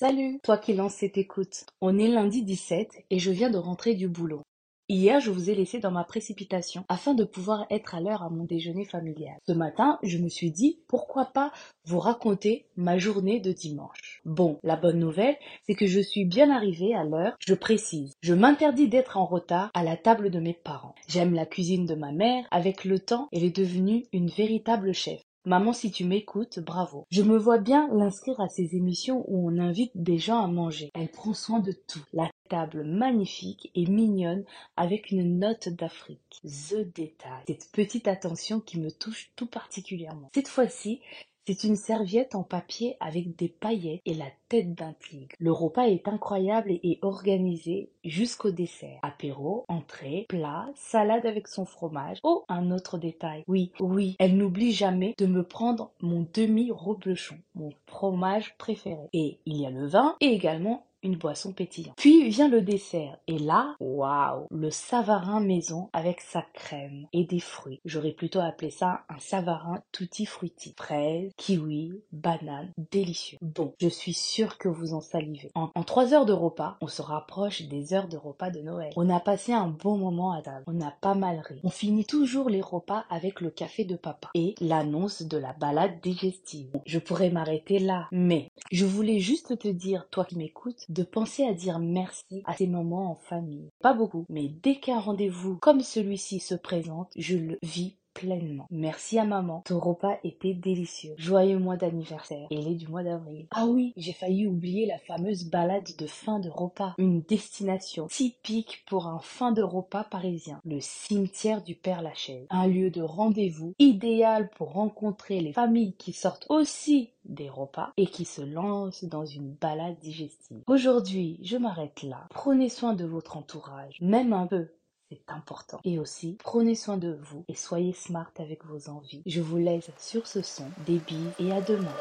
Salut, toi qui lances cette écoute. On est lundi 17 et je viens de rentrer du boulot. Hier, je vous ai laissé dans ma précipitation afin de pouvoir être à l'heure à mon déjeuner familial. Ce matin, je me suis dit pourquoi pas vous raconter ma journée de dimanche. Bon, la bonne nouvelle, c'est que je suis bien arrivée à l'heure, je précise. Je m'interdis d'être en retard à la table de mes parents. J'aime la cuisine de ma mère, avec le temps, elle est devenue une véritable chef. Maman, si tu m'écoutes, bravo. Je me vois bien l'inscrire à ces émissions où on invite des gens à manger. Elle prend soin de tout. La table magnifique et mignonne avec une note d'Afrique. The détail. Cette petite attention qui me touche tout particulièrement. Cette fois-ci, c'est une serviette en papier avec des paillettes et la tête d'un tigre. Le repas est incroyable et organisé jusqu'au dessert. Apéro, entrée, plat, salade avec son fromage. Oh, un autre détail. Oui, oui, elle n'oublie jamais de me prendre mon demi-reblochon, mon fromage préféré. Et il y a le vin et également une boisson pétillante. Puis vient le dessert. Et là, waouh, le savarin maison avec sa crème et des fruits. J'aurais plutôt appelé ça un savarin tutti frutti. Fraises, kiwi, banane, délicieux. Bon, je suis sûre que vous en salivez. En, trois heures de repas, on se rapproche des heures de repas de Noël. On a passé un bon moment à table. On a pas mal ri. On finit toujours les repas avec le café de papa et l'annonce de la balade digestive. Je pourrais m'arrêter là, mais je voulais juste te dire, toi qui m'écoutes, de penser à dire merci à ces moments en famille. Pas beaucoup, mais dès qu'un rendez-vous comme celui-ci se présente, je le vis pleinement. Merci à maman. Ton repas était délicieux. Joyeux mois d'anniversaire. Et est du mois d'avril. Ah oui, j'ai failli oublier la fameuse balade de fin de repas. Une destination typique pour un fin de repas parisien. Le cimetière du Père Lachaise. Un lieu de rendez-vous idéal pour rencontrer les familles qui sortent aussi des repas et qui se lancent dans une balade digestive. Aujourd'hui, je m'arrête là. Prenez soin de votre entourage, même un peu c'est important. Et aussi, prenez soin de vous et soyez smart avec vos envies. Je vous laisse sur ce son. Des et à demain.